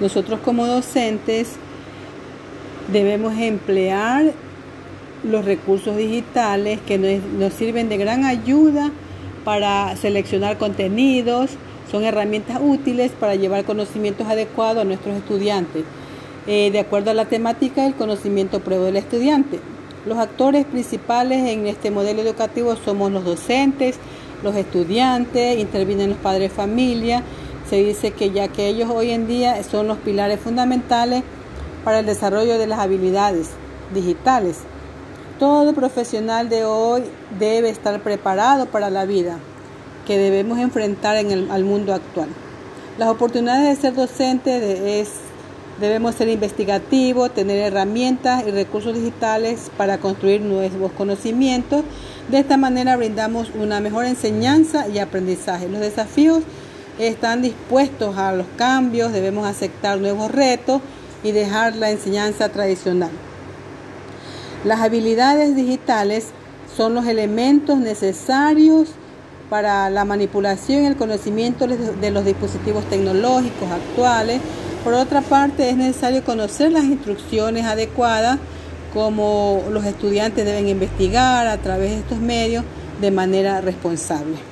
Nosotros como docentes debemos emplear los recursos digitales que nos, sirven de gran ayuda para seleccionar contenidos, son herramientas útiles para llevar conocimientos adecuados a nuestros estudiantes, eh, de acuerdo a la temática del conocimiento prueba del estudiante. Los actores principales en este modelo educativo somos los docentes, los estudiantes, intervienen los padres de familia. Se dice que ya que ellos hoy en día son los pilares fundamentales para el desarrollo de las habilidades digitales. Todo profesional de hoy debe estar preparado para la vida que debemos enfrentar en el, al mundo actual. Las oportunidades de ser docente es Debemos ser investigativos, tener herramientas y recursos digitales para construir nuevos conocimientos. De esta manera brindamos una mejor enseñanza y aprendizaje. Los desafíos están dispuestos a los cambios, debemos aceptar nuevos retos y dejar la enseñanza tradicional. Las habilidades digitales son los elementos necesarios para la manipulación y el conocimiento de los dispositivos tecnológicos actuales por otra parte, es necesario conocer las instrucciones adecuadas, como los estudiantes deben investigar a través de estos medios de manera responsable.